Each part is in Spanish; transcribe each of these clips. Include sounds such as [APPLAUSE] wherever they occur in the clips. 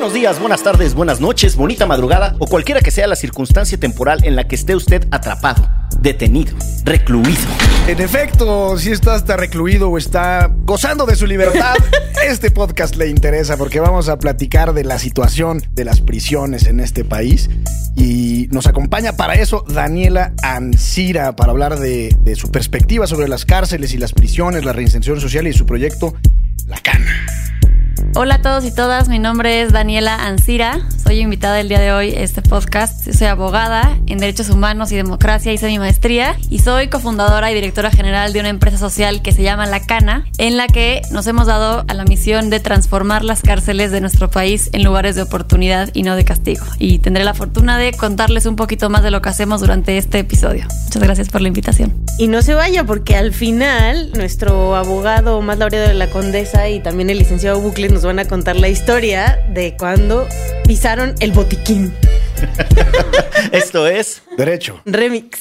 Buenos días, buenas tardes, buenas noches, bonita madrugada o cualquiera que sea la circunstancia temporal en la que esté usted atrapado, detenido, recluido. En efecto, si está hasta recluido o está gozando de su libertad, [LAUGHS] este podcast le interesa porque vamos a platicar de la situación de las prisiones en este país. Y nos acompaña para eso Daniela Ancira para hablar de, de su perspectiva sobre las cárceles y las prisiones, la reinserción social y su proyecto La Cana. Hola a todos y todas, mi nombre es Daniela Ancira, soy invitada el día de hoy a este podcast. Soy abogada en Derechos Humanos y Democracia, hice mi maestría y soy cofundadora y directora general de una empresa social que se llama La Cana, en la que nos hemos dado a la misión de transformar las cárceles de nuestro país en lugares de oportunidad y no de castigo. Y tendré la fortuna de contarles un poquito más de lo que hacemos durante este episodio. Muchas gracias por la invitación. Y no se vaya porque al final nuestro abogado más laureado de la Condesa y también el licenciado Bucle nos van a contar la historia de cuando pisaron el botiquín. [LAUGHS] Esto es Derecho. Remix.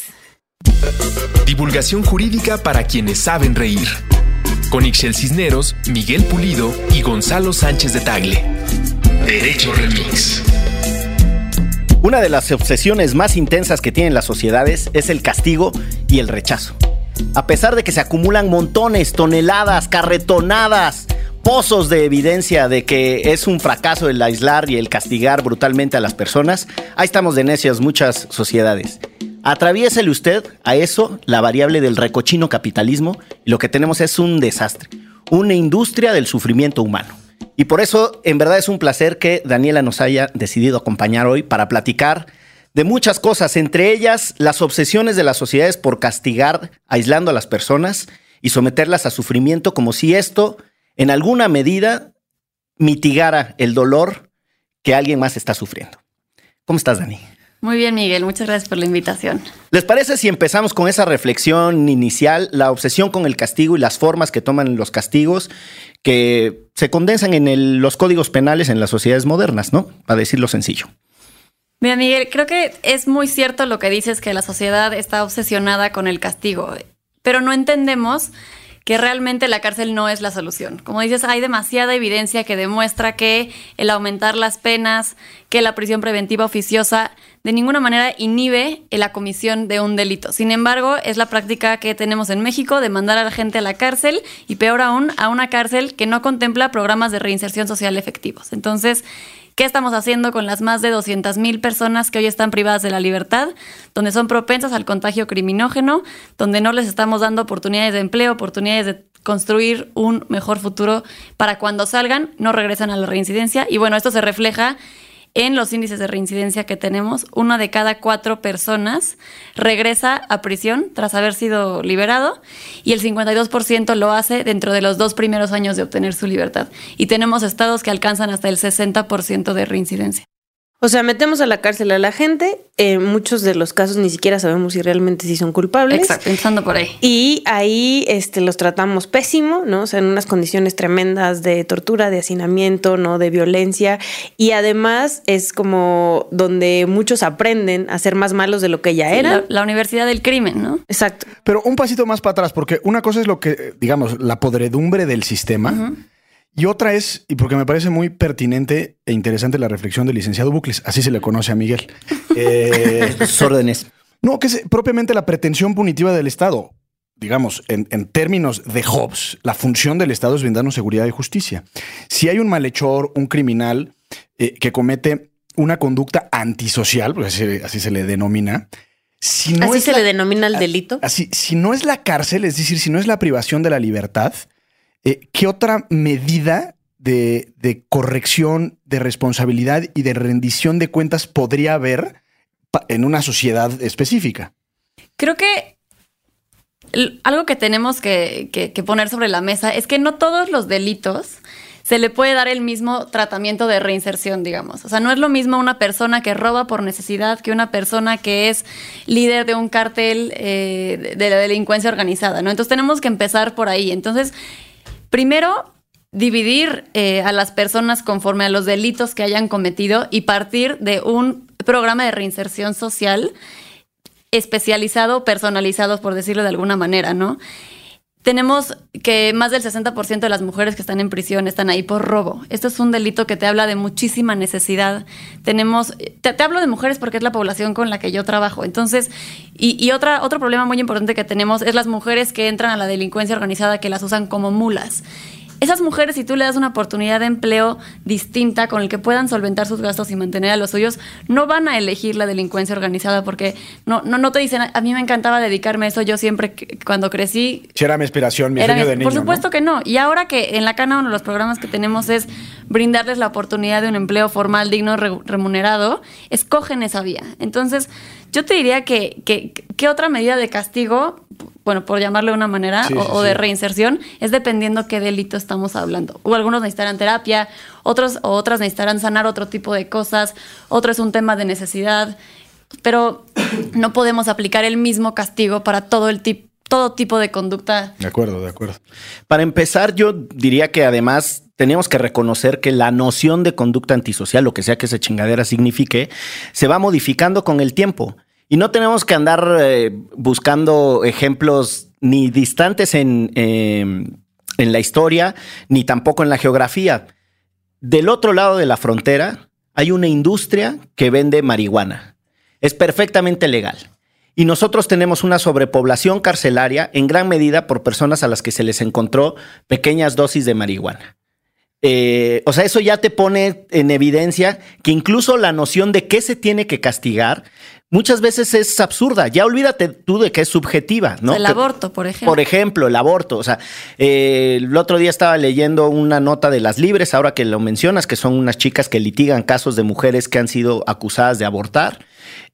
Divulgación jurídica para quienes saben reír. Con Ixel Cisneros, Miguel Pulido y Gonzalo Sánchez de Tagle. Derecho Remix. Una de las obsesiones más intensas que tienen las sociedades es el castigo y el rechazo. A pesar de que se acumulan montones, toneladas, carretonadas, de evidencia de que es un fracaso el aislar y el castigar brutalmente a las personas, ahí estamos de necias muchas sociedades. Atraviésele usted a eso la variable del recochino capitalismo y lo que tenemos es un desastre, una industria del sufrimiento humano. Y por eso, en verdad es un placer que Daniela nos haya decidido acompañar hoy para platicar de muchas cosas, entre ellas las obsesiones de las sociedades por castigar, aislando a las personas y someterlas a sufrimiento como si esto, en alguna medida, mitigara el dolor que alguien más está sufriendo. ¿Cómo estás, Dani? Muy bien, Miguel, muchas gracias por la invitación. ¿Les parece si empezamos con esa reflexión inicial, la obsesión con el castigo y las formas que toman los castigos que se condensan en el- los códigos penales en las sociedades modernas, ¿no? Para decirlo sencillo. Mira, Miguel, creo que es muy cierto lo que dices que la sociedad está obsesionada con el castigo, pero no entendemos que realmente la cárcel no es la solución. Como dices, hay demasiada evidencia que demuestra que el aumentar las penas, que la prisión preventiva oficiosa de ninguna manera inhibe la comisión de un delito. Sin embargo, es la práctica que tenemos en México de mandar a la gente a la cárcel y peor aún, a una cárcel que no contempla programas de reinserción social efectivos. Entonces, ¿Qué estamos haciendo con las más de 200 mil personas que hoy están privadas de la libertad, donde son propensas al contagio criminógeno, donde no les estamos dando oportunidades de empleo, oportunidades de construir un mejor futuro para cuando salgan, no regresan a la reincidencia? Y bueno, esto se refleja en los índices de reincidencia que tenemos. Una de cada cuatro personas regresa a prisión tras haber sido liberado y el 52% lo hace dentro de los dos primeros años de obtener su libertad. Y tenemos estados que alcanzan hasta el 60% de reincidencia. O sea, metemos a la cárcel a la gente. En muchos de los casos ni siquiera sabemos si realmente sí son culpables. Exacto, pensando por ahí. Y ahí este, los tratamos pésimo, ¿no? O sea, en unas condiciones tremendas de tortura, de hacinamiento, ¿no? De violencia. Y además es como donde muchos aprenden a ser más malos de lo que ya eran. La, la universidad del crimen, ¿no? Exacto. Pero un pasito más para atrás, porque una cosa es lo que, digamos, la podredumbre del sistema. Y otra es, y porque me parece muy pertinente e interesante la reflexión del licenciado Bucles, así se le conoce a Miguel. [LAUGHS] Eh, Sus órdenes. no, que es propiamente la pretensión punitiva del Estado. Digamos, en, en términos de Hobbes, la función del Estado es brindarnos seguridad y justicia. Si hay un malhechor, un criminal eh, que comete una conducta antisocial, pues así, así se le denomina, si no Así es se la- le denomina al delito. Así, si no es la cárcel, es decir, si no es la privación de la libertad, eh, ¿qué otra medida de, corrección, de responsabilidad y de rendición de cuentas podría haber en una sociedad específica? Creo que algo que tenemos que, poner sobre la mesa es que no todos los delitos se le puede dar el mismo tratamiento de reinserción, digamos. O sea, no es lo mismo una persona que roba por necesidad que una persona que es líder de un cártel eh, de la delincuencia organizada, ¿no? Entonces tenemos que empezar por ahí. Entonces, primero, dividir eh, a las personas conforme a los delitos que hayan cometido y partir de un programa de reinserción social especializado, personalizado, por decirlo de alguna manera, ¿no? Tenemos que más del 60% de las mujeres que están en prisión están ahí por robo. Esto es un delito que te habla de muchísima necesidad. Tenemos, te, hablo de mujeres porque es la población con la que yo trabajo. Entonces, y, y otra, otro problema muy importante que tenemos es las mujeres que entran a la delincuencia organizada que las usan como mulas. Esas mujeres, si tú le das una oportunidad de empleo distinta con el que puedan solventar sus gastos y mantener a los suyos, no van a elegir la delincuencia organizada porque no, no, no te dicen, a mí me encantaba dedicarme a eso, yo siempre cuando crecí Si era mi inspiración, mi era sueño mi- de niño. Por supuesto ¿no? que no. Y ahora que en la Cana uno de los programas que tenemos es brindarles la oportunidad de un empleo formal, digno, re- remunerado, escogen esa vía. Entonces, yo te diría que, que, que otra medida de castigo, bueno, por llamarle de una manera, Sí, o, sí, o de reinserción, es dependiendo qué delito estamos hablando. O algunos necesitarán terapia, otros o otras necesitarán sanar otro tipo de cosas, otro es un tema de necesidad, pero no podemos aplicar el mismo castigo para todo el tipo todo tipo de conducta De acuerdo, de acuerdo. Para empezar, yo diría que además tenemos que reconocer que la noción de conducta antisocial, lo que sea que esa chingadera signifique, se va modificando con el tiempo. Y no tenemos que andar eh, buscando ejemplos ni distantes en, eh, en la historia, ni tampoco en la geografía. Del otro lado de la frontera hay una industria que vende marihuana. Es perfectamente legal. Y nosotros tenemos una sobrepoblación carcelaria en gran medida por personas a las que se les encontró pequeñas dosis de marihuana. Eh, o sea, eso ya te pone en evidencia que incluso la noción de qué se tiene que castigar muchas veces es absurda. Ya olvídate tú de que es subjetiva, ¿no? el Que- aborto, por ejemplo. por ejemplo, el aborto. O sea, eh, el otro día estaba leyendo una nota de las libres, ahora que lo mencionas, que son unas chicas que litigan casos de mujeres que han sido acusadas de abortar.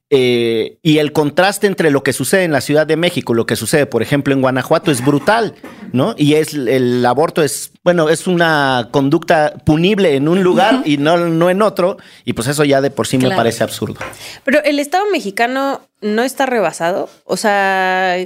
Eh, y el contraste entre lo que sucede en la Ciudad de México y lo que sucede, por ejemplo, en Guanajuato es brutal, ¿no? Y es el aborto es, bueno, es una conducta punible en un lugar y no, no en otro, y pues eso ya de por sí me parece absurdo. Pero el Estado mexicano no está rebasado. O sea,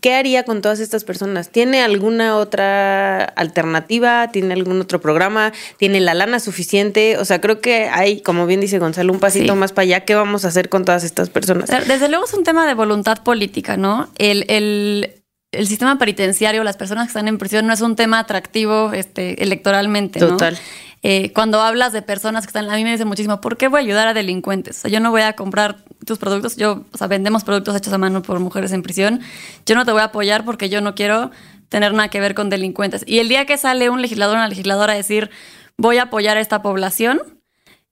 ¿qué haría con todas estas personas? ¿Tiene alguna otra alternativa? ¿Tiene algún otro programa? ¿Tiene la lana suficiente? O sea, creo que hay, como bien dice Gonzalo, un pasito Sí. más para allá. ¿Qué vamos a hacer con todas estas personas? Desde luego es un tema de voluntad política, ¿no? El, el- el sistema penitenciario, las personas que están en prisión, no es un tema atractivo este, electoralmente, ¿no? Total. Eh, cuando hablas de personas que están, a mí me dice muchísimo, ¿por qué voy a ayudar a delincuentes? O sea, yo no voy a comprar tus productos, yo, o sea, vendemos productos hechos a mano por mujeres en prisión, yo no te voy a apoyar porque yo no quiero tener nada que ver con delincuentes. Y el día que sale un legislador o una legisladora a decir, voy a apoyar a esta población,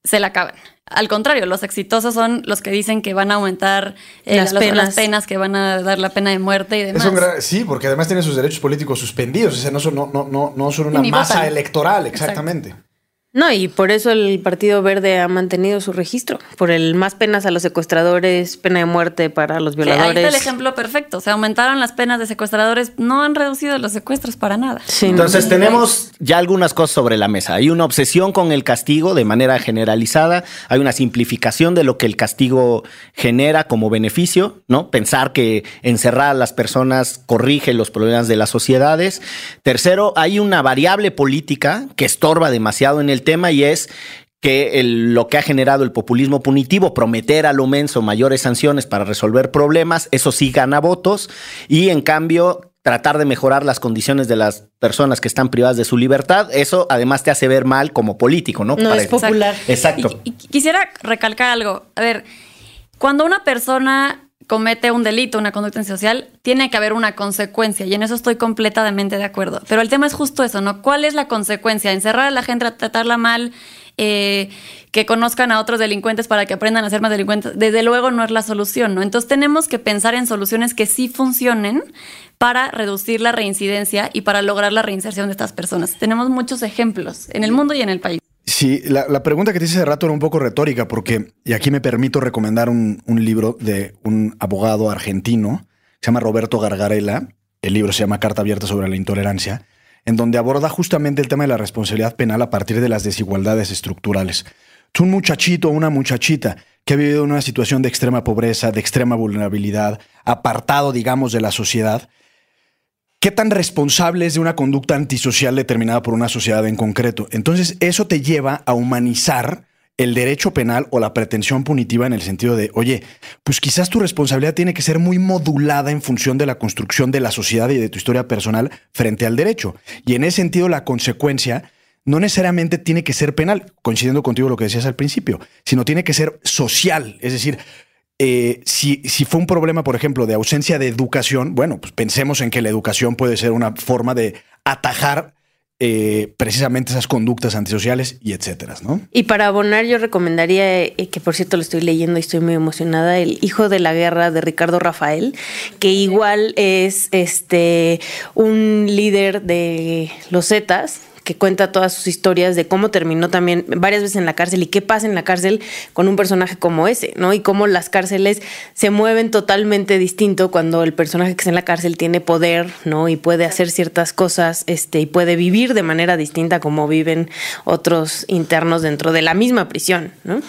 se la acaban. Al contrario, los exitosos son los que dicen que van a aumentar eh, Las penas. las penas, que van a dar la pena de muerte y demás. Gran- sí, porque además tienen sus derechos políticos suspendidos. O sea, no son, no, no, no, no son una masa votan. electoral, exactamente. No, y por eso el Partido Verde ha mantenido su registro. Por el más penas a los secuestradores, pena de muerte para los Sí, ahí violadores. está el ejemplo perfecto. Se aumentaron las penas de secuestradores, no han reducido los secuestros para nada. Sí, no. Entonces tenemos ya algunas cosas sobre la mesa. Hay una obsesión con el castigo de manera generalizada, hay una simplificación de lo que el castigo genera como beneficio, ¿no? Pensar que encerrar a las personas corrige los problemas de las sociedades. Tercero, hay una variable política que estorba demasiado en el tema y es que el- lo que ha generado el populismo punitivo, prometer a lo menso mayores sanciones para resolver problemas, eso sí gana votos, y en cambio tratar de mejorar las condiciones de las personas que están privadas de su libertad, eso además te hace ver mal como político, ¿no? No Para- es popular. Exacto. Y, y quisiera recalcar algo. A ver, cuando una persona comete un delito, una conducta antisocial, tiene que haber una consecuencia y en eso estoy completamente de acuerdo. Pero el tema es justo eso, ¿no? ¿Cuál es la consecuencia? ¿Encerrar a la gente, tratarla mal, eh, que conozcan a otros delincuentes para que aprendan a ser más delincuentes? Desde luego no es la solución, ¿no? Entonces tenemos que pensar en soluciones que sí funcionen para reducir la reincidencia y para lograr la reinserción de estas personas. Tenemos muchos ejemplos en el mundo y en el país. Sí, la, pregunta que te hice hace rato era un poco retórica porque, y aquí me permito recomendar un, libro de un abogado argentino, se llama Roberto Gargarella, el libro se llama Carta Abierta sobre la Intolerancia, en donde aborda justamente el tema de la responsabilidad penal a partir de las desigualdades estructurales. Es un muchachito o una muchachita que ha vivido una situación de extrema pobreza, de extrema vulnerabilidad, apartado, digamos, de la sociedad, ¿Qué tan responsable es de una conducta antisocial determinada por una sociedad en concreto? Entonces, eso te lleva a humanizar el derecho penal o la pretensión punitiva en el sentido de, oye, pues quizás tu responsabilidad tiene que ser muy modulada en función de la construcción de la sociedad y de tu historia personal frente al derecho. Y en ese sentido, la consecuencia no necesariamente tiene que ser penal, coincidiendo contigo lo que decías al principio, sino tiene que ser social. Es decir, eh, si, si, fue un problema, por ejemplo, de ausencia de educación, bueno, pues pensemos en que la educación puede ser una forma de atajar eh, precisamente esas conductas antisociales y etcétera, ¿no? Y para abonar, yo recomendaría, eh, que por cierto lo estoy leyendo y estoy muy emocionada, El Hijo de la Guerra de Ricardo Rafael, que igual es este un líder de los Zetas, que cuenta todas sus historias de cómo terminó también varias veces en la cárcel y qué pasa en la cárcel con un personaje como ese, ¿no? Y cómo las cárceles se mueven totalmente distinto cuando el personaje que está en la cárcel tiene poder, ¿no? Y puede hacer ciertas cosas, este, y puede vivir de manera distinta como viven otros internos dentro de la misma prisión, ¿no?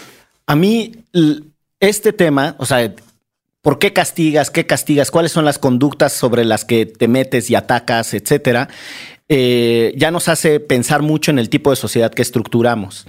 A mí, este tema, o sea, ¿Por qué castigas? ¿Qué castigas? ¿Cuáles son las conductas sobre las que te metes y atacas, etcétera? Eh, ya nos hace pensar mucho en el tipo de sociedad que estructuramos.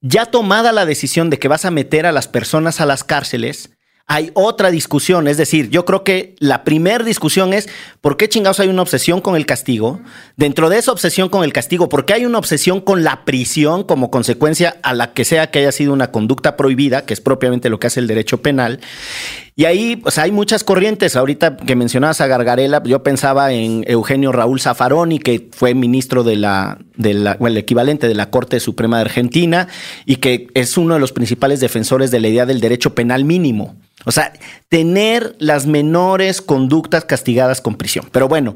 Ya tomada la decisión de que vas a meter a las personas a las cárceles, hay otra discusión. Es decir, yo creo que la primera discusión es por qué chingados hay una obsesión con el castigo. Dentro de esa obsesión con el castigo, ¿por qué hay una obsesión con la prisión como consecuencia a la que sea que haya sido una conducta prohibida, que es propiamente lo que hace el derecho penal? Y ahí pues, hay muchas corrientes. Ahorita que mencionabas a Gargarela, yo pensaba en Eugenio Raúl Zaffaroni, que fue ministro de la, de el equivalente de la Corte Suprema de Argentina y que es uno de los principales defensores de la idea del derecho penal mínimo. O sea, tener las menores conductas castigadas con prisión. Pero bueno,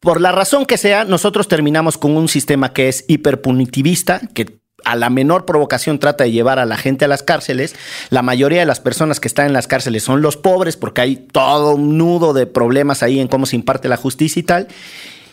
por la razón que sea, nosotros terminamos con un sistema que es hiperpunitivista, que a la menor provocación trata de llevar a la gente a las cárceles. La mayoría de las personas que están en las cárceles son los pobres porque hay todo un nudo de problemas ahí en cómo se imparte la justicia y tal.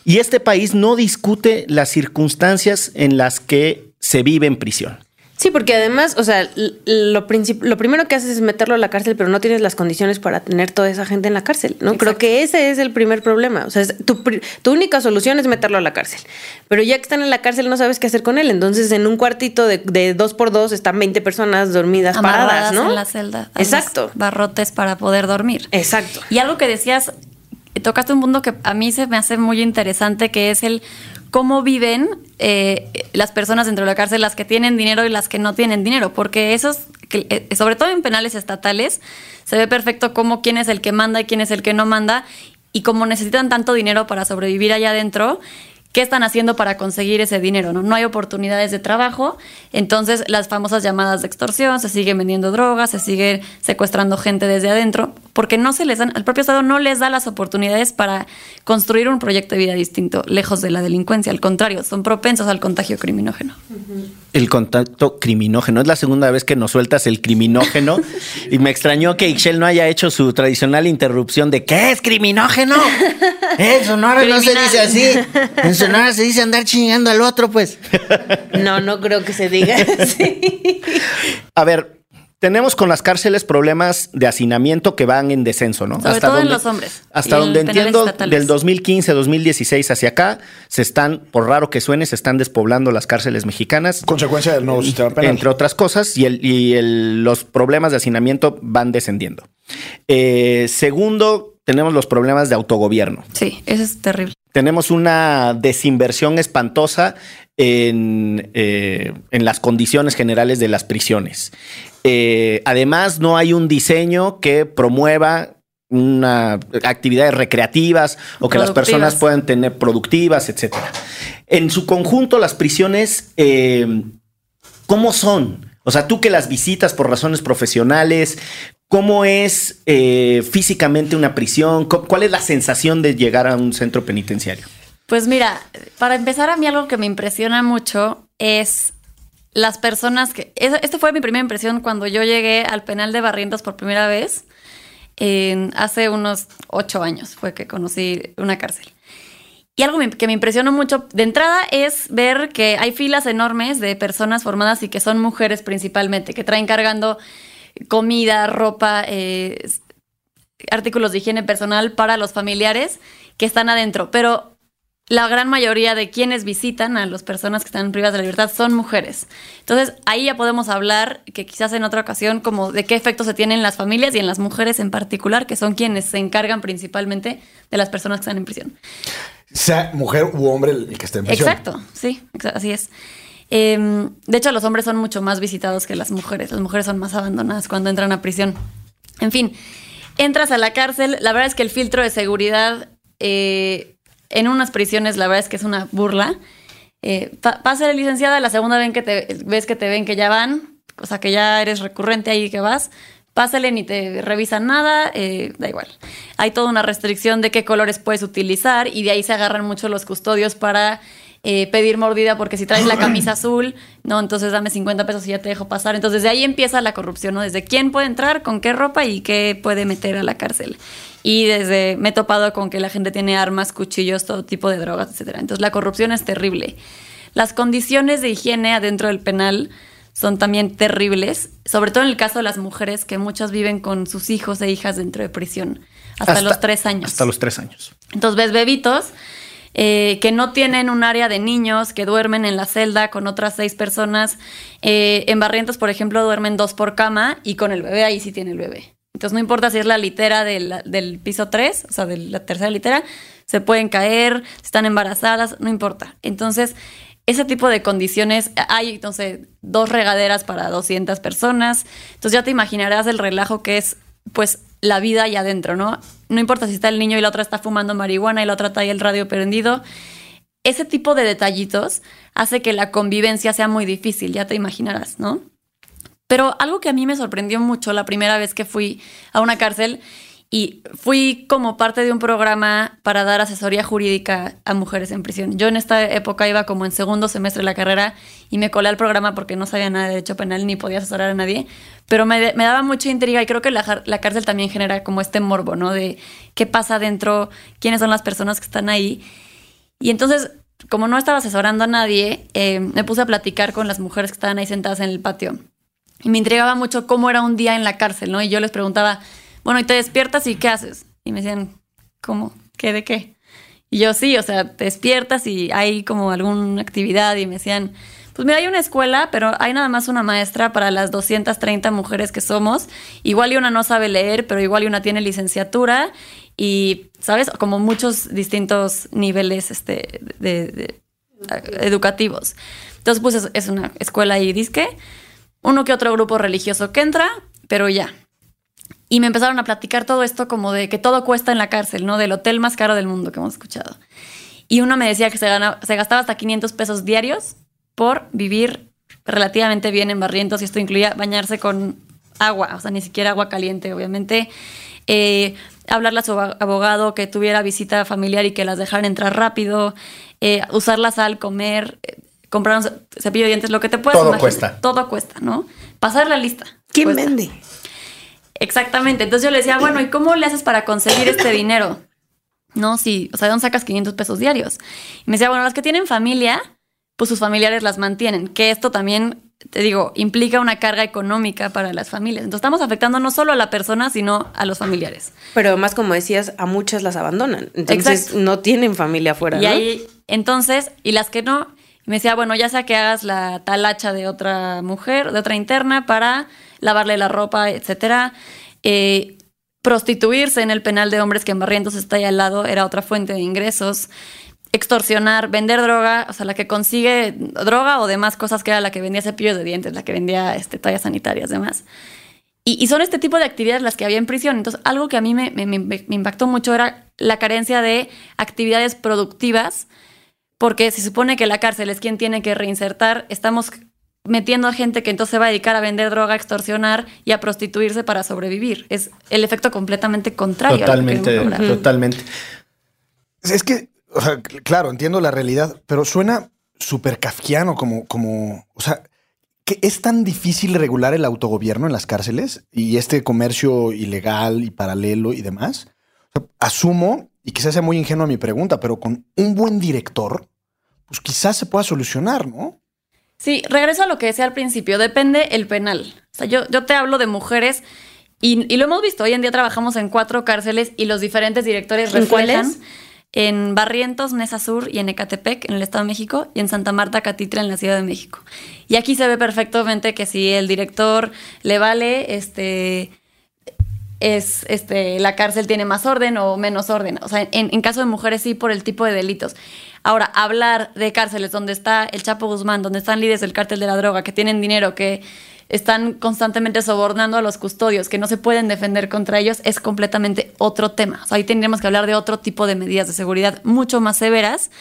Y este país no discute las circunstancias en las que se vive en prisión. Sí, porque además, o sea, lo, lo primero que haces es meterlo a la cárcel, pero no tienes las condiciones para tener toda esa gente en la cárcel, ¿no? Creo que ese es el primer problema. O sea, tu, tu, única solución es meterlo a la cárcel. Pero ya que están en la cárcel no sabes qué hacer con él. Entonces, en un cuartito de, de dos por dos están 20 personas dormidas paradas, ¿no? en la celda. Exacto. Barrotes para poder dormir. Exacto. Y algo que decías, tocaste un punto que a mí se me hace muy interesante, que es el cómo viven eh, las personas dentro de la cárcel, las que tienen dinero y las que no tienen dinero, porque esos, eh, sobre todo en penales estatales, se ve perfecto cómo quién es el que manda y quién es el que no manda, y cómo necesitan tanto dinero para sobrevivir allá adentro, ¿qué están haciendo para conseguir ese dinero? ¿no? no hay oportunidades de trabajo, entonces las famosas llamadas de extorsión, se siguen vendiendo drogas, se sigue secuestrando gente desde adentro, porque no se les dan, el propio Estado no les da las oportunidades para construir un proyecto de vida distinto, lejos de la delincuencia, al contrario, son propensos al contagio criminógeno. El contacto criminógeno, es la segunda vez que nos sueltas el criminógeno [LAUGHS] y me extrañó que Ixchel no haya hecho su tradicional interrupción de ¿qué es criminógeno? [LAUGHS] Eso no, no se dice así. [LAUGHS] Nada se dice andar chingando al otro, pues. [LAUGHS] No, no creo que se diga [LAUGHS] así. A ver, tenemos con las cárceles problemas de hacinamiento que van en descenso, ¿no? Sobre hasta todo donde, en los hombres. Hasta donde entiendo, del 2015, 2016 hacia acá, se están, por raro que suene, se están despoblando las cárceles mexicanas. Consecuencia del nuevo sistema penal. Entre otras cosas, y, el, y el, los problemas de hacinamiento van descendiendo. Eh, segundo, tenemos los problemas de autogobierno. Sí, eso es terrible tenemos una desinversión espantosa en, eh, en, las condiciones generales de las prisiones. Eh, además, no hay un diseño que promueva una actividades recreativas o que las personas puedan tener productivas, etcétera. En su conjunto, las prisiones, eh, ¿cómo son? O sea, tú que las visitas por razones profesionales, ¿Cómo es eh, físicamente una prisión? ¿Cuál es la sensación de llegar a un centro penitenciario? Pues mira, para empezar a mí algo que me impresiona mucho es las personas que... Esta fue mi primera impresión cuando yo llegué al penal de Barrientos por primera vez. hace unos ocho años fue que conocí una cárcel. Y algo que me impresionó mucho de entrada es ver que hay filas enormes de personas formadas y que son mujeres principalmente, que traen cargando comida, ropa, eh, artículos de higiene personal para los familiares que están adentro. Pero la gran mayoría de quienes visitan a las personas que están privadas de la libertad son mujeres. Entonces, ahí ya podemos hablar, que quizás en otra ocasión, como de qué efectos se tienen en las familias y en las mujeres en particular, que son quienes se encargan principalmente de las personas que están en prisión. Sea mujer u hombre el que esté en prisión. Exacto, sí, así es. Em, de hecho, los hombres son mucho más visitados que las mujeres. Las mujeres son más abandonadas cuando entran a prisión. En fin, entras a la cárcel. La verdad es que el filtro de seguridad eh, en unas prisiones, la verdad es que es una burla. Eh, licenciada, la segunda vez que te ves que te ven que ya van, o sea que ya eres recurrente ahí que vas, pásale ni te revisan nada, eh, da igual. Hay toda una restricción de qué colores puedes utilizar y de ahí se agarran mucho los custodios para eh, pedir mordida porque si traes la [LAUGHS] camisa azul, no, entonces dame 50 pesos y ya te dejo pasar. Entonces de ahí empieza la corrupción, ¿no? Desde quién puede entrar, con qué ropa y qué puede meter a la cárcel. Y desde me he topado con que la gente tiene armas, cuchillos, todo tipo de drogas, etcétera. Entonces la corrupción es terrible. Las condiciones de higiene adentro del penal son también terribles, sobre todo en el caso de las mujeres que muchas viven con sus hijos e hijas dentro de prisión, hasta, los tres años. Hasta los tres años. Entonces ves bebitos eh, que no tienen un área de niños, que duermen en la celda con otras seis personas. Eh, en Barrientos, por ejemplo, duermen dos por cama y con el bebé ahí sí tiene el bebé. Entonces no importa si es la litera del, piso 3, o sea, de la tercera litera, se pueden caer, están embarazadas, no importa. Entonces, ese tipo de condiciones, hay entonces dos regaderas para 200 personas, entonces ya te imaginarás el relajo que es pues la vida allá adentro, ¿no? No importa si está el niño y la otra está fumando marihuana y la otra ahí el radio prendido. Ese tipo de detallitos hace que la convivencia sea muy difícil, ya te imaginarás, ¿no? Pero algo que a mí me sorprendió mucho la primera vez que fui a una cárcel y fui como parte de un programa para dar asesoría jurídica a mujeres en prisión. Yo en esta época iba como en segundo semestre de la carrera y me colé al programa porque no sabía nada de derecho penal ni podía asesorar a nadie, pero me, daba mucha intriga y creo que la, cárcel también genera como este morbo, ¿no? De qué pasa adentro, quiénes son las personas que están ahí. Y entonces, como no estaba asesorando a nadie, eh, me puse a platicar con las mujeres que estaban ahí sentadas en el patio. Y me intrigaba mucho cómo era un día en la cárcel, ¿no? Y yo les preguntaba, bueno, y te despiertas y ¿qué haces? Y me decían, ¿cómo? ¿Qué de qué? Y yo sí, o sea, te despiertas y hay como alguna actividad y me decían, pues mira, hay una escuela, pero hay nada más una maestra para las 230 mujeres que somos. Igual y una no sabe leer, pero igual y una tiene licenciatura y, ¿sabes? Como muchos distintos niveles este, educativos. Entonces, pues es, una escuela y disque. Uno que otro grupo religioso que entra, pero ya, y me empezaron a platicar todo esto como de que todo cuesta en la cárcel, ¿no? Del hotel más caro del mundo que hemos escuchado. Y uno me decía que se, se gastaba hasta 500 pesos diarios por vivir relativamente bien en Barrientos y esto incluía bañarse con agua, o sea, ni siquiera agua caliente, obviamente. Eh, hablarle a su abogado que tuviera visita familiar y que las dejaran entrar rápido, eh, usar la sal, comer, eh, comprar un cepillo de dientes, lo que te puedas Todo cuesta. Todo cuesta, ¿no? Pasar la lista. ¿Quién vende? Exactamente. Entonces yo le decía, bueno, ¿y [CLEARS THROAT] cómo le haces para conseguir este dinero? No, sí, o sea, ¿de dónde sacas 500 pesos diarios? Y me decía, bueno, las que tienen familia, pues sus familiares las mantienen, que esto también, te digo, implica una carga económica para las familias. Entonces estamos afectando no solo a la persona, sino a los familiares. Pero además, como decías, a muchas las abandonan. Entonces no tienen familia afuera. Y ahí, entonces, y las que no, me decía, bueno, ya sea que hagas la talacha de otra mujer, de otra interna, para lavarle la ropa, etcétera. Eh, prostituirse en el penal de hombres que en Barrientos está ahí al lado era otra fuente de ingresos. Extorsionar, vender droga, o sea, la que consigue droga o demás cosas que era la que vendía cepillos de dientes, la que vendía este, toallas sanitarias, demás. Y, son este tipo de actividades las que había en prisión. Entonces, algo que a mí me, me impactó mucho era la carencia de actividades productivas, porque se supone que la cárcel es quien tiene que reinsertar. Estamos metiendo a gente que entonces se va a dedicar a vender droga, a extorsionar y a prostituirse para sobrevivir. Es el efecto completamente contrario. Totalmente, totalmente. Es que, claro, entiendo la realidad, pero suena súper kafkiano como, como, o sea, que es tan difícil regular el autogobierno en las cárceles y este comercio ilegal y paralelo y demás. asumo, y quizás sea muy ingenua mi pregunta, pero con un buen director, pues quizás se pueda solucionar, ¿no? Sí, regreso a lo que decía al principio, depende el penal. O sea, yo, yo te hablo de mujeres y, lo hemos visto, hoy en día trabajamos en cuatro cárceles y los diferentes directores reflejan. en Barrientos, Nesa Sur y en Ecatepec, en el Estado de México, y en Santa Marta, Catitra, en la Ciudad de México. Y aquí se ve perfectamente que si el director le vale, este es este, la cárcel tiene más orden o menos orden. O sea, en, en, caso de mujeres sí por el tipo de delitos. Ahora, hablar de cárceles donde está el Chapo Guzmán, donde están líderes del cártel de la droga, que tienen dinero, que están constantemente sobornando a los custodios, que no se pueden defender contra ellos, es completamente otro tema. O sea, ahí tendríamos que hablar de otro tipo de medidas de seguridad mucho más severas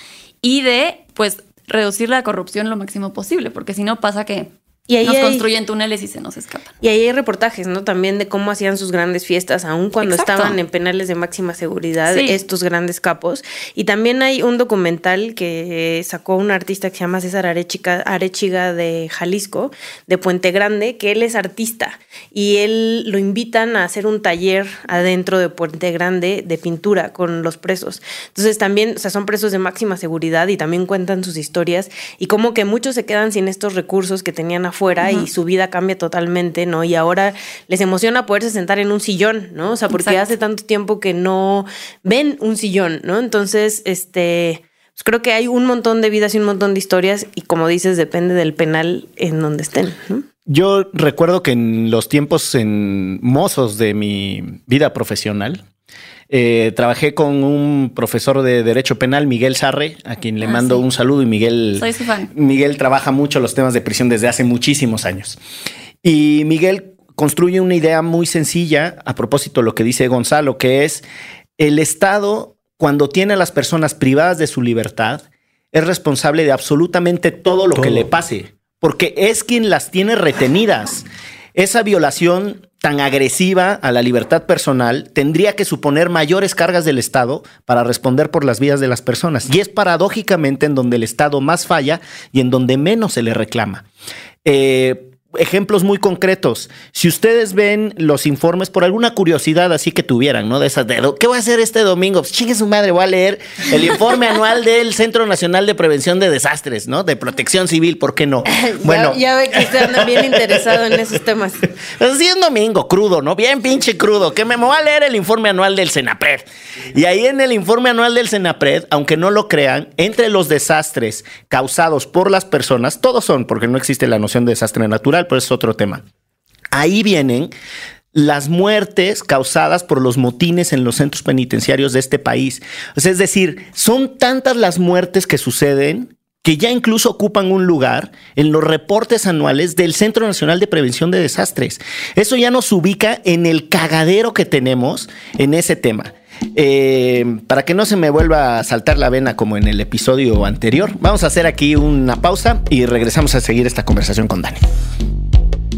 y de, pues, reducir la corrupción lo máximo posible, porque si no pasa que y ahí nos hay, construyen túneles y se nos escapan. Y ahí hay reportajes, ¿no? También de cómo hacían sus grandes fiestas, aun cuando Exacto. estaban en penales de máxima seguridad, sí. estos grandes capos. Y también hay un documental que sacó un artista que se llama César Arechiga, Arechiga de Jalisco, de Puente Grande, que él es artista. Y él lo invitan a hacer un taller adentro de Puente Grande de pintura con los presos. Entonces también, o sea, son presos de máxima seguridad y también cuentan sus historias y como que muchos se quedan sin estos recursos que tenían a fuera uh -huh. y su vida cambia totalmente, ¿no? Y ahora les emociona poderse sentar en un sillón, ¿no? O sea, porque Exacto. hace tanto tiempo que no ven un sillón, ¿no? Entonces, este, pues creo que hay un montón de vidas y un montón de historias y como dices, depende del penal en donde estén, ¿no? Yo recuerdo que en los tiempos en mozos de mi vida profesional, eh, trabajé con un profesor de Derecho Penal, Miguel Sarre, a quien le ah, mando sí. un saludo. Y Miguel, Soy su fan. Miguel trabaja mucho los temas de prisión desde hace muchísimos años. Y Miguel construye una idea muy sencilla a propósito de lo que dice Gonzalo, que es el Estado, cuando tiene a las personas privadas de su libertad, es responsable de absolutamente todo lo todo. que le pase, porque es quien las tiene retenidas. Esa violación tan agresiva a la libertad personal tendría que suponer mayores cargas del Estado para responder por las vidas de las personas. Y es paradójicamente en donde el Estado más falla y en donde menos se le reclama. Eh, ejemplos muy concretos. Si ustedes ven los informes por alguna curiosidad así que tuvieran, ¿no? De esas de ¿qué voy a hacer este domingo? Pues chingue su madre, voy a leer el informe [LAUGHS] anual del Centro Nacional de Prevención de Desastres, ¿no? De Protección Civil, ¿por qué no? [LAUGHS] Bueno, ya, ya ve que usted anda bien interesado en esos temas. [LAUGHS] Pues sí, es domingo, crudo, ¿no? Bien pinche crudo, que me voy a leer el informe anual del Senapred. Y ahí en el informe anual del Senapred, aunque no lo crean, entre los desastres causados por las personas, todos son, porque no existe la noción de desastre natural, pero es otro tema. Ahí vienen las muertes causadas por los motines en los centros penitenciarios de este país. Es decir, son tantas las muertes que suceden que ya incluso ocupan un lugar en los reportes anuales del Centro Nacional de Prevención de Desastres. Eso ya nos ubica en el cagadero que tenemos en ese tema. Eh, para que no se me vuelva a saltar la vena como en el episodio anterior, vamos a hacer aquí una pausa y regresamos a seguir esta conversación con Dani.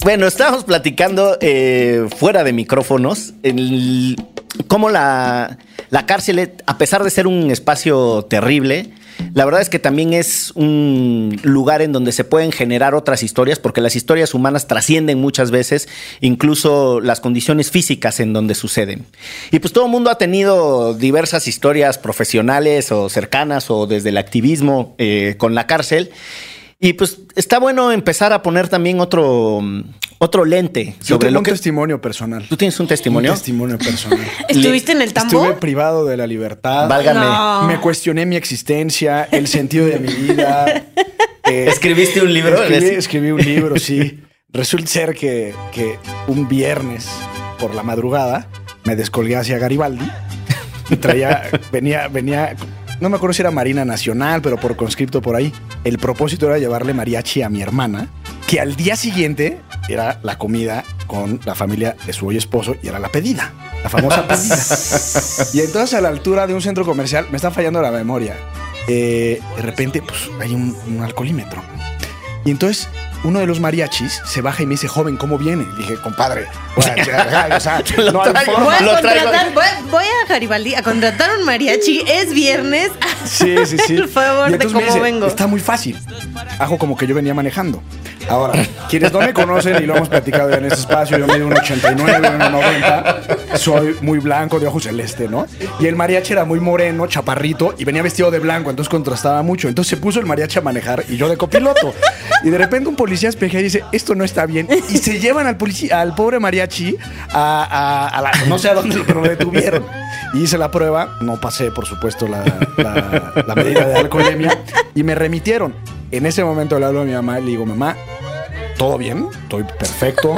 Bueno, estábamos platicando eh, fuera de micrófonos el, cómo la, la cárcel, a pesar de ser un espacio terrible, la verdad es que también es un lugar en donde se pueden generar otras historias, porque las historias humanas trascienden muchas veces, incluso las condiciones físicas en donde suceden. Y pues todo el mundo ha tenido diversas historias profesionales o cercanas o desde el activismo eh, con la cárcel. Y pues está bueno empezar a poner también otro, otro lente sobre Yo tengo lo que... un testimonio personal. ¿Tú tienes un testimonio? Un testimonio personal. [LAUGHS] ¿Estuviste en el tambo? Estuve privado de la libertad. Válgame. No. Me cuestioné mi existencia, el sentido de mi vida. [LAUGHS] Eh, ¿Escribiste un libro? Escribí, escribí un libro, sí. Resulta ser que, que un viernes por la madrugada me descolgué hacia Garibaldi. Y traía, venía, venía no me acuerdo si era Marina Nacional, pero por conscripto por ahí. El propósito era llevarle mariachi a mi hermana, que al día siguiente era la comida con la familia de su hoy esposo y era la pedida, la famosa pedida. [LAUGHS] y entonces a la altura de un centro comercial, me está fallando la memoria. Eh, de repente, pues hay un, un alcoholímetro. Y entonces uno de los mariachis se baja y me dice, joven, ¿cómo viene? Le dije, compadre, o sea, no hay [LAUGHS] traigo. forma. Voy a, Lo traigo. contratar, voy, voy a Garibaldi a contratar un mariachi. Es viernes. [LAUGHS] Sí, sí, sí. Por favor, Y de cómo dice, vengo. Está muy fácil. Hago como que yo venía manejando. Ahora, quienes no me conocen y lo hemos platicado ya en este espacio, yo mido un 89, un 90, soy muy blanco, de ojos celeste, ¿no? Y el mariachi era muy moreno, chaparrito, y venía vestido de blanco, entonces contrastaba mucho. Entonces se puso el mariachi a manejar y yo de copiloto. Y de repente un policía espejea y dice, esto no está bien. Y se [LAUGHS] llevan al policía, al pobre mariachi a, a- a la, no sé a dónde, pero lo detuvieron. Y hice la prueba, no pasé, por supuesto, la, la- la medida de alcoholemia, y me remitieron. En ese momento le hablo a mi mamá y le digo, mamá, todo bien, estoy perfecto,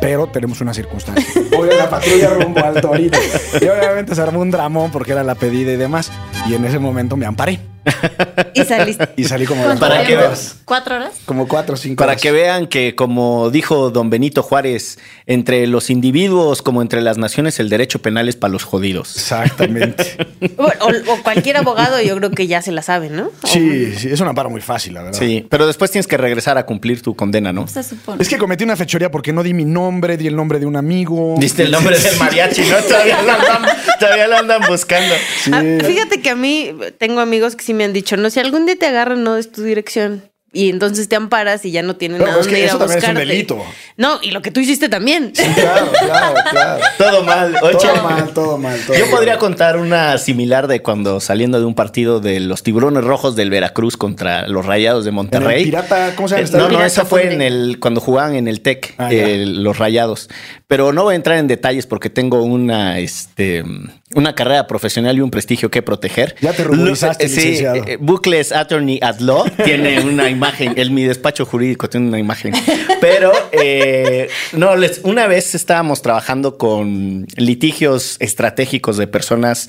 pero tenemos una circunstancia. Voy a la patrulla rumbo al torito. Y obviamente se armó un dramón porque era la pedida y demás. Y en ese momento me amparé. Y saliste. Y salí como las ¿Para cuatro qué horas. ¿Cuatro horas? Como cuatro o cinco Para horas. que vean que, como dijo don Benito Juárez, entre los individuos como entre las naciones, el derecho penal es para los jodidos. Exactamente. [LAUGHS] Bueno, o, o cualquier abogado, yo creo que ya se la sabe, ¿no? Sí, sí, es un amparo muy fácil, la verdad. Sí, pero después tienes que regresar a cumplir tu condena, ¿no? Se supone. Es que cometí una fechoría porque no di mi nombre, di el nombre de un amigo. Diste el nombre del mariachi, ¿no? Todavía lo andan, todavía lo andan buscando. Ah, fíjate que a mí tengo amigos que sí me han dicho, no, si algún día te agarran, no es tu dirección. Y entonces te amparas y ya no tienen nada es que ir a eso también es un delito. No, y lo que tú hiciste también. Sí, claro, claro, claro. [LAUGHS] Todo mal. Todo mal, todo mal. todo Yo mal. podría contar una similar de cuando saliendo de un partido de los tiburones rojos del Veracruz contra los Rayados de Monterrey. En el Pirata, ¿cómo se llama Eh? No, no, eso fue en el cuando jugaban en el TEC Ah, eh, los Rayados. Pero no voy a entrar en detalles porque tengo una este una carrera profesional y un prestigio que proteger. Ya te ruborizaste, Lu- eh, sí, licenciado. eh, Bucles Attorney at Law [LAUGHS] tiene una imagen, en mi despacho jurídico tiene una imagen. Pero eh, no, les, una vez estábamos trabajando con litigios estratégicos de personas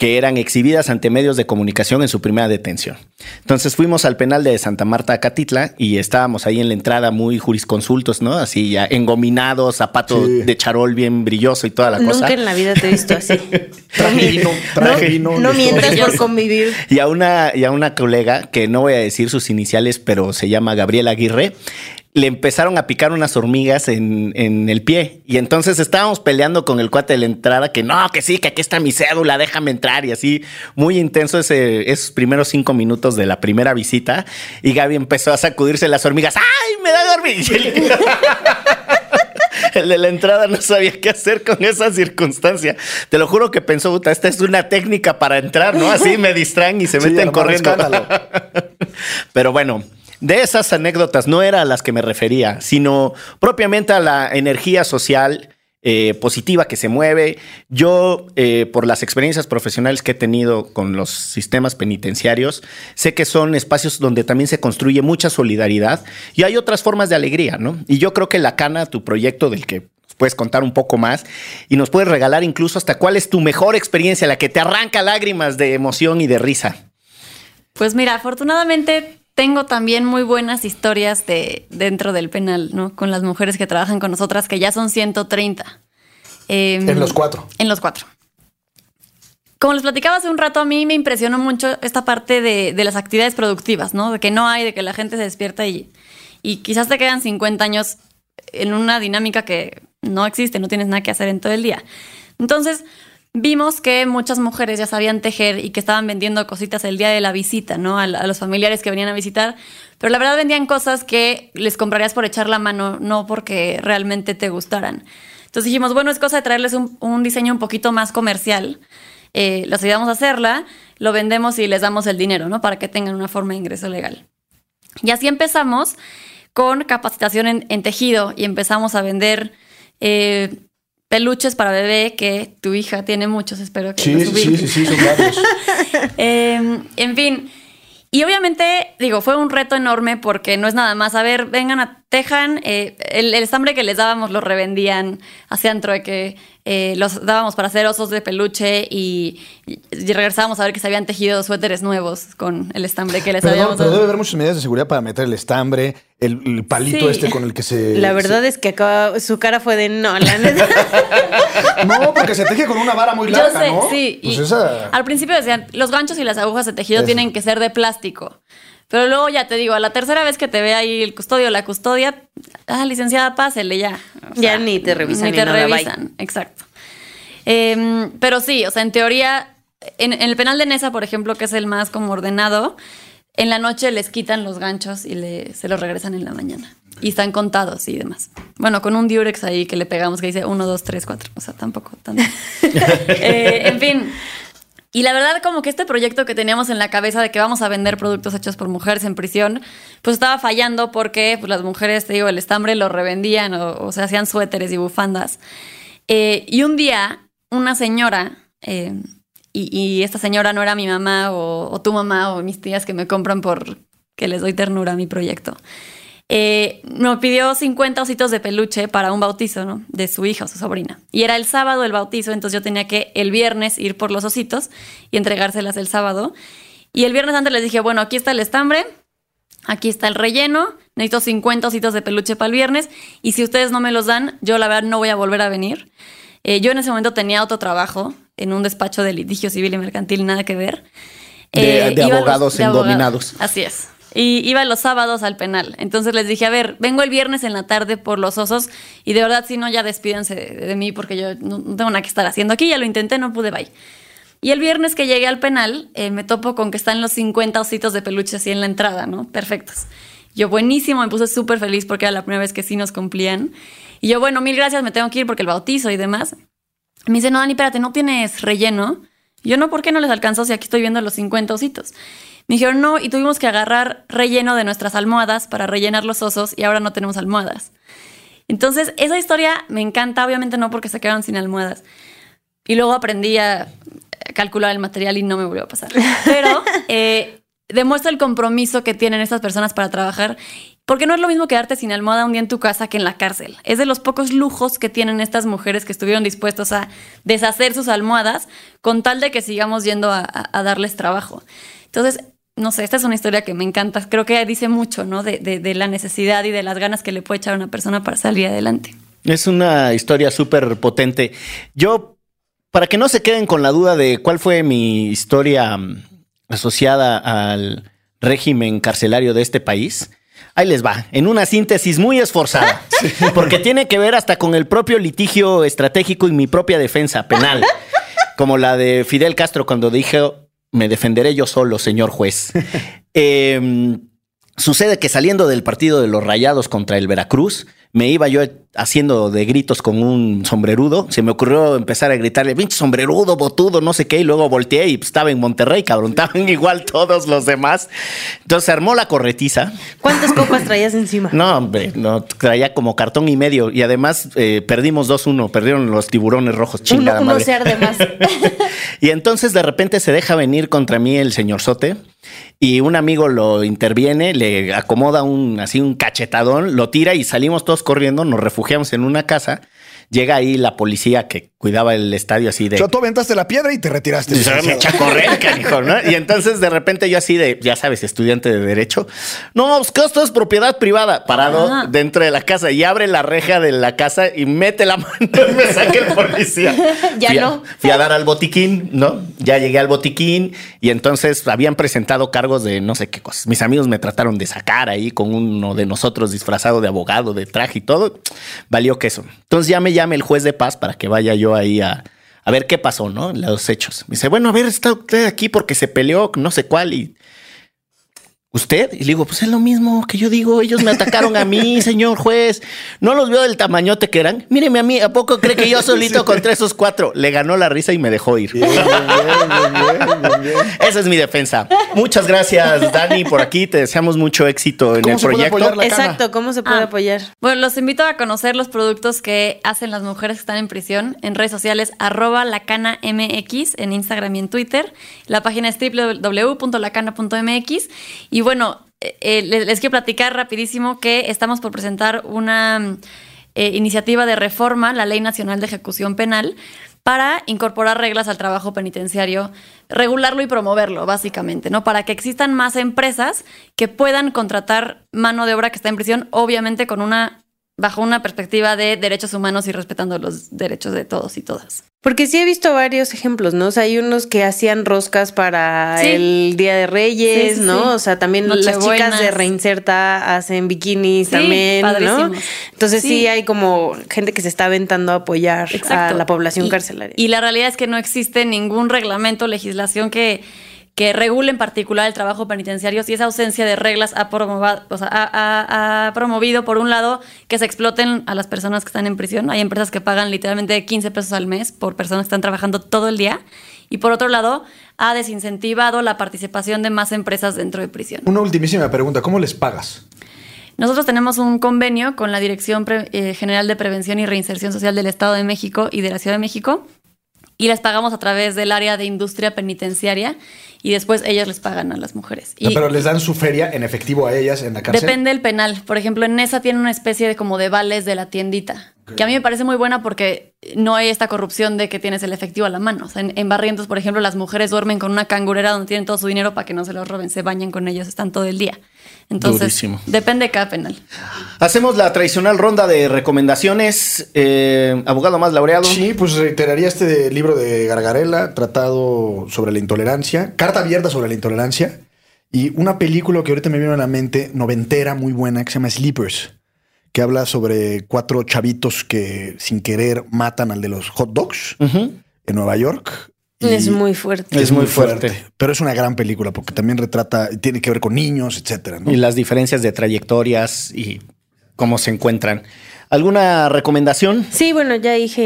que eran exhibidas ante medios de comunicación en su primera detención. Entonces fuimos al penal de Santa Marta, Catitla, y estábamos ahí en la entrada muy jurisconsultos, ¿no? Así ya engominados, zapato Sí. de charol bien brilloso y toda la cosa. Nunca en la vida te he visto así. [LAUGHS] Traje vino, traje vino. No de mientas todo. por [LAUGHS] convivir. Y a una, y a una colega, que no voy a decir sus iniciales, pero se llama Gabriela Aguirre, le empezaron a picar unas hormigas en, en el pie. Y entonces estábamos peleando con el cuate de la entrada, que no, que sí, que aquí está mi cédula, déjame entrar. Y así, muy intenso ese, esos primeros cinco minutos de la primera visita. Y Gaby empezó a sacudirse las hormigas. ¡Ay, me da! Y [LAUGHS] el- de la entrada no sabía qué hacer con esa circunstancia. Te lo juro que pensó, puta, esta es una técnica para entrar, ¿no? Así me distraen y se Sí, meten corriendo. escándalo. [LAUGHS] Pero bueno, de esas anécdotas no era a las que me refería, sino propiamente a la energía social eh, positiva que se mueve. Yo, eh, por las experiencias profesionales que he tenido con los sistemas penitenciarios, sé que son espacios donde también se construye mucha solidaridad y hay otras formas de alegría, ¿no? Y yo creo que la Cana, tu proyecto del que puedes contar un poco más y nos puedes regalar incluso hasta cuál es tu mejor experiencia, la que te arranca lágrimas de emoción y de risa. Pues mira, afortunadamente tengo también muy buenas historias de dentro del penal, ¿no? Con las mujeres que trabajan con nosotras, que ya son 130. Em, En los cuatro. En los cuatro. Como les platicaba hace un rato, a mí me impresionó mucho esta parte de, de las actividades productivas, ¿no? De que no hay, de que la gente se despierta y, y quizás te quedan 50 años en una dinámica que no existe, no tienes nada que hacer en todo el día. Entonces, vimos que muchas mujeres ya sabían tejer y que estaban vendiendo cositas el día de la visita, ¿no? A, los familiares que venían a visitar. Pero la verdad vendían cosas que les comprarías por echar la mano, no porque realmente te gustaran. Entonces dijimos, bueno, es cosa de traerles un, diseño un poquito más comercial. Eh, los ayudamos a hacerla, lo vendemos y les damos el dinero, ¿no? Para que tengan una forma de ingreso legal. Y así empezamos con capacitación en, en tejido y empezamos a vender eh, peluches para bebé, que tu hija tiene muchos, espero que Sí, los sí, sí, son varios. [LAUGHS] Eh, en fin. Y obviamente, digo, fue un reto enorme porque no es nada más, a ver, vengan a Tejan, eh, el, el estambre que les dábamos lo revendían, hacían trueque, eh, los dábamos para hacer osos de peluche y, y regresábamos a ver que se habían tejido suéteres nuevos con el estambre que les Pero, no, habíamos pero dado. debe haber muchas medidas de seguridad para meter el estambre, el, el palito Sí. este con el que se. La verdad es que acaba, su cara fue de no, la neta. [LAUGHS] No, porque se teje con una vara muy Yo larga, sé, ¿no? sí. Pues y esa. Al principio decían, los ganchos y las agujas de tejido tienen que ser de plástico. Pero luego ya te digo, a la tercera vez que te ve ahí el custodio o la custodia, ah, licenciada, pásele ya. O Ya ni te revisan Ni ni te nada, bye. revisan, exacto. Em, pero sí, o sea, en teoría, en, en el penal de Nesa, por ejemplo, que es el más como ordenado, en la noche les quitan los ganchos y le, se los regresan en la mañana. Y están contados y demás. Bueno, con un diurex ahí que le pegamos que dice 1, 2, 3, 4. O sea, tampoco tanto. [LAUGHS] Eh, en fin. Y la verdad, como que este proyecto que teníamos en la cabeza de que vamos a vender productos hechos por mujeres en prisión, pues estaba fallando porque pues, las mujeres, te digo, el estambre lo revendían o, se hacían suéteres y bufandas. Eh, y un día, una señora, eh, y, y esta señora no era mi mamá o, o tu mamá o mis tías que me compran por que les doy ternura a mi proyecto. Eh, me pidió 50 ositos de peluche para un bautizo, ¿no? De su hija su sobrina. Y era el sábado el bautizo, entonces yo tenía que el viernes ir por los ositos y entregárselas el sábado. Y el viernes antes les dije, bueno, aquí está el estambre, aquí está el relleno, necesito 50 ositos de peluche para el viernes y si ustedes no me los dan, yo la verdad no voy a volver a venir. Eh, yo en ese momento tenía otro trabajo en un despacho de litigio civil y mercantil, nada que ver. De- los- abogados de abogados. endominados. Así es. Y iba los sábados al penal. Entonces les dije, a ver, vengo el viernes en la tarde por los osos y de verdad, si no, ya despídense de, mí porque yo no, no tengo nada que estar haciendo aquí. Ya lo intenté, no pude, bye. Y el viernes que llegué al penal, eh, me topo con que están los 50 ositos de peluche así en la entrada, ¿no? Perfectos. Yo, buenísimo, me puse súper feliz porque era la primera vez que sí nos cumplían. Y yo, bueno, mil gracias, me tengo que ir porque el bautizo y demás. Me dice, no, Dani, espérate, ¿no tienes relleno? Yo, no, ¿por qué no les alcanzó si aquí estoy viendo los 50 ositos? Me dijeron, no, y tuvimos que agarrar relleno de nuestras almohadas para rellenar los osos y ahora no tenemos almohadas. Entonces, esa historia me encanta, obviamente no porque se quedaron sin almohadas. Y luego aprendí a calcular el material y no me volvió a pasar. Pero [LAUGHS] eh, demuestra el compromiso que tienen estas personas para trabajar. Porque no es lo mismo quedarte sin almohada un día en tu casa que en la cárcel. Es de los pocos lujos que tienen estas mujeres que estuvieron dispuestos a deshacer sus almohadas con tal de que sigamos yendo a, a- a darles trabajo. Entonces, no sé, esta es una historia que me encanta. Creo que dice mucho, ¿no? De, de- de la necesidad y de las ganas que le puede echar a una persona para salir adelante. Es una historia súper potente. Yo, para que no se queden con la duda de cuál fue mi historia mm, asociada al régimen carcelario de este país, ahí les va, en una síntesis muy esforzada, [LAUGHS] porque tiene que ver hasta con el propio litigio estratégico y mi propia defensa penal, como la de Fidel Castro cuando dijo, me defenderé yo solo, señor juez. [LAUGHS] Eh, Sucede que saliendo del partido de los Rayados contra el Veracruz, me iba yo haciendo de gritos con un sombrerudo. Se me ocurrió empezar a gritarle, pinche sombrerudo, botudo, no sé qué. Y luego volteé y pues, estaba en Monterrey, cabrón. [LAUGHS] Estaban igual todos los demás. Entonces se armó la corretiza. ¿Cuántas copas traías encima? [LAUGHS] No, hombre, no, traía como cartón y medio. Y además eh, perdimos 2-1. Perdieron los tiburones rojos, Uno, chingada uno madre. se arde más. [LAUGHS] Y entonces de repente se deja venir contra mí el señor Sote y un amigo lo interviene, le acomoda un así un cachetadón, lo tira y salimos todos corriendo, nos refugiamos en una casa. Llega ahí la policía que cuidaba el estadio así de O sea, tú aventaste la piedra y te retiraste. y se me echa a correr, [LAUGHS] canijo, ¿no? Y entonces de repente yo así de, ya sabes, estudiante de derecho. No, pues que esto es propiedad privada. Parado dentro de la casa y abre la reja de la casa y mete la [LAUGHS] mano y me saca el policía. [LAUGHS] Ya Fui a- no. Fui a dar al botiquín, ¿no? Ya llegué al botiquín y entonces habían presentado cargos de no sé qué cosas. Mis amigos me trataron de sacar ahí con uno de nosotros disfrazado de abogado, de traje y todo. Valió queso. Entonces ya me llama el juez de paz para que vaya yo ahí a, a ver qué pasó, ¿no? Los hechos. Me dice, bueno, a ver, está usted aquí porque se peleó, no sé cuál y... ¿Usted? Y le digo, pues es lo mismo que yo digo. Ellos me atacaron a mí, [LAUGHS] señor juez. No los veo del tamañote que eran. Míreme a mí, ¿a poco cree que yo [LAUGHS] solito contra esos cuatro? Le ganó la risa y me dejó ir. Bien, bien, bien, bien, bien, bien. [LAUGHS] Esa es mi defensa. Muchas gracias, Dani, por aquí. Te deseamos mucho éxito en ¿Cómo el se puede proyecto. Exacto, ¿cómo se puede Ah. apoyar? Bueno, los invito a conocer los productos que hacen las mujeres que están en prisión en redes sociales arroba lacana MX en Instagram y en Twitter. La página es www.lacana.mx. Y bueno, eh, eh, les, les quiero platicar rapidísimo que estamos por presentar una eh, iniciativa de reforma, la Ley Nacional de Ejecución Penal, para incorporar reglas al trabajo penitenciario, regularlo y promoverlo, básicamente, ¿no? Para que existan más empresas que puedan contratar mano de obra que está en prisión, obviamente con una bajo una perspectiva de derechos humanos y respetando los derechos de todos y todas. Porque sí he visto varios ejemplos, ¿no? O sea, hay unos que hacían roscas para Sí. el Día de Reyes, Sí, sí, ¿no? O sea, también las chicas de Reinserta hacen bikinis también, ¿no? Entonces sí. Hay como gente que se está aventando a apoyar a la población Y- carcelaria. Y la realidad es que no existe ningún reglamento, legislación que, que regule en particular el trabajo penitenciario si esa ausencia de reglas ha, promova- o sea, ha- ha- ha promovido, por un lado, que se exploten a las personas que están en prisión. Hay empresas que pagan literalmente 15 pesos al mes por personas que están trabajando todo el día. Y por otro lado, ha desincentivado la participación de más empresas dentro de prisión. Una ultimísima pregunta, ¿cómo les pagas? Nosotros tenemos un convenio con la Dirección Pre- eh, General de Prevención y Reinserción Social del Estado de México y de la Ciudad de México y les pagamos a través del área de industria penitenciaria y después ellos les pagan a las mujeres. O sea, Y pero les dan su feria en efectivo a ellas en la cárcel. depende del penal. Por ejemplo, en esa tiene una especie de como de vales de la tiendita, que a mí me parece muy buena porque no hay esta corrupción de que tienes el efectivo a la mano. O sea, en, en Barrientos, por ejemplo, las mujeres duermen con una cangurera donde tienen todo su dinero para que no se lo roben, se bañan con ellos, están todo el día. Entonces, Durísimo. depende de cada penal. Hacemos la tradicional ronda de recomendaciones. Eh, abogado más laureado. Sí, pues reiteraría este libro de Gargarela, tratado sobre la intolerancia, carta abierta sobre la intolerancia, y una película que ahorita me vino a la mente, noventera, muy buena, que se llama Sleepers, que habla sobre cuatro chavitos que sin querer matan al de los hot dogs en Nueva York. Es muy fuerte. Es muy fuerte. Pero es una gran película porque también retrata, tiene que ver con niños, etcétera. ¿no? Y las diferencias de trayectorias y cómo se encuentran. ¿Alguna recomendación? Sí, bueno, ya dije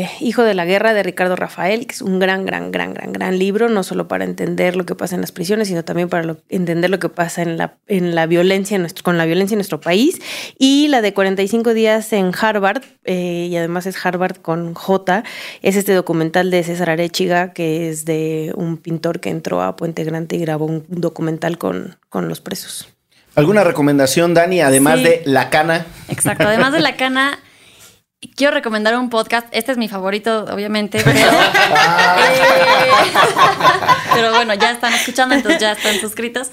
eh, Hijo de la Guerra de Ricardo Rafael, que es un gran, gran, gran, gran, gran libro, no solo para entender lo que pasa en las prisiones, sino también para lo- entender lo que pasa en la, en la violencia, en nuestro, con la violencia en nuestro país. Y la de 45 días en Harvard, eh, y además es Harvard con J, es este documental de César Arechiga, que es de un pintor que entró a Puente Grande y grabó un documental con, con los presos. ¿Alguna recomendación, Dani? Además Sí. de La Cana. Exacto. Además de la cana, quiero recomendar un podcast. Este es mi favorito, obviamente, pero. [LAUGHS] Eh, pero bueno, ya están escuchando, entonces ya están suscritos.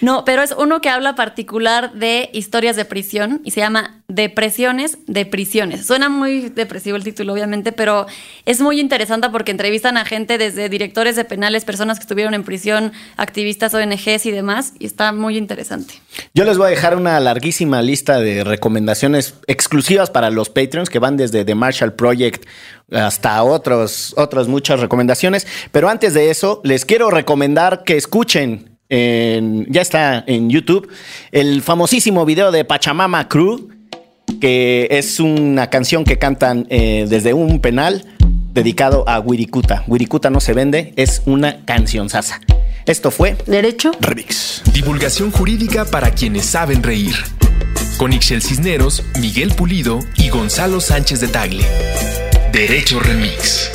No, pero es uno que habla particular de historias de prisión y se llama Depresiones de prisiones. Suena muy depresivo el título, obviamente, pero es muy interesante porque entrevistan a gente desde directores de penales, personas que estuvieron en prisión, activistas, ONGs y demás, y está muy interesante. Yo les voy a dejar una larguísima lista de recomendaciones exclusivas para los Patreons que van desde The Marshall Project hasta otros, otras muchas recomendaciones. Pero antes de eso, les quiero recomendar que escuchen, en- ya está en YouTube, el famosísimo video de Pachamama Crew, que es una canción que cantan eh, desde un penal dedicado a Wirikuta. Wirikuta no se vende, es una canción sasa. Esto fue ¿Derecho? Remix. Divulgación jurídica para quienes saben reír. Con Ixel Cisneros, Miguel Pulido y Gonzalo Sánchez de Tagle. Derecho Remix.